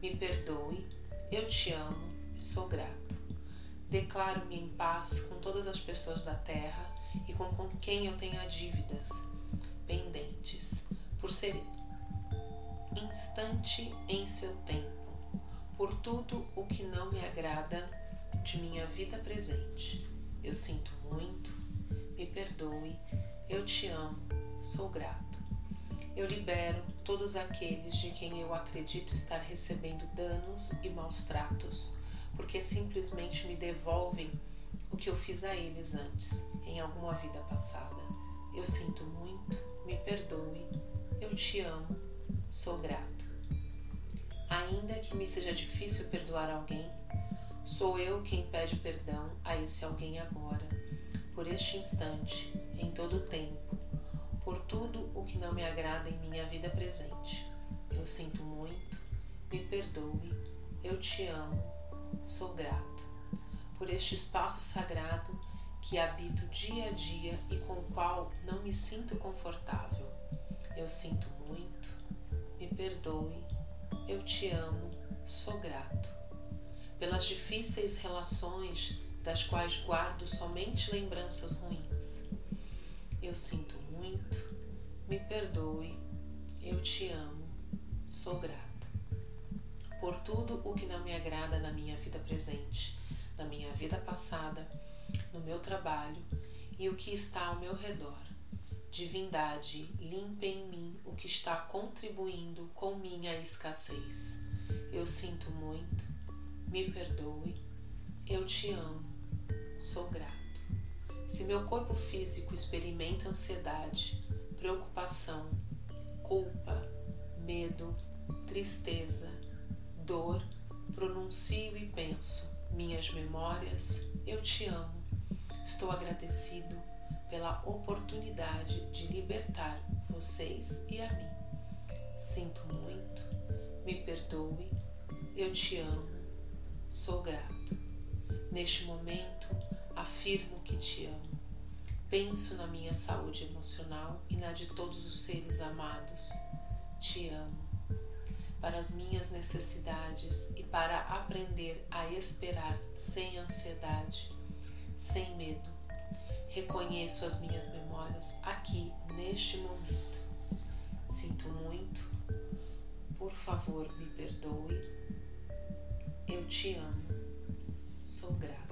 me perdoe, eu te amo e sou grato. Declaro-me em paz com todas as pessoas da terra e com, com quem eu tenha dívidas pendentes, por ser instante em seu tempo, por tudo o que não me agrada de minha vida presente. Eu sinto muito, me perdoe, eu te amo, sou grato. Eu libero todos aqueles de quem eu acredito estar recebendo danos e maus tratos, porque simplesmente me devolvem o que eu fiz a eles antes, em alguma vida passada. Eu sinto muito, me perdoe, eu te amo, sou grato. Ainda que me seja difícil perdoar alguém, sou eu quem pede perdão a esse alguém agora, por este instante, em todo o tempo, por tudo o que não me agrada em minha vida presente. Eu sinto muito, me perdoe, eu te amo, sou grato por este espaço sagrado que habito dia a dia e com o qual não me sinto confortável. Eu sinto muito, me perdoe, eu te amo, sou grato. Pelas difíceis relações das quais guardo somente lembranças ruins. Eu sinto muito, me perdoe, eu te amo, sou grato. Por tudo o que não me agrada na minha vida presente, na minha vida passada, no meu trabalho e o que está ao meu redor. Divindade, limpe em mim o que está contribuindo com minha escassez. Eu sinto muito, me perdoe, eu te amo, sou grato. Se meu corpo físico experimenta ansiedade, preocupação, culpa, medo, tristeza, dor, pronuncio e penso minhas memórias, eu te amo Estou agradecido pela oportunidade de libertar vocês e a mim. Sinto muito, me perdoe, eu te amo, sou grato. Neste momento, afirmo que te amo. Penso na minha saúde emocional e na de todos os seres amados. Te amo. Para as minhas necessidades e para aprender a esperar sem ansiedade sem medo. Reconheço as minhas memórias aqui, neste momento. Sinto muito, por favor, me perdoe. Eu te amo, sou grata.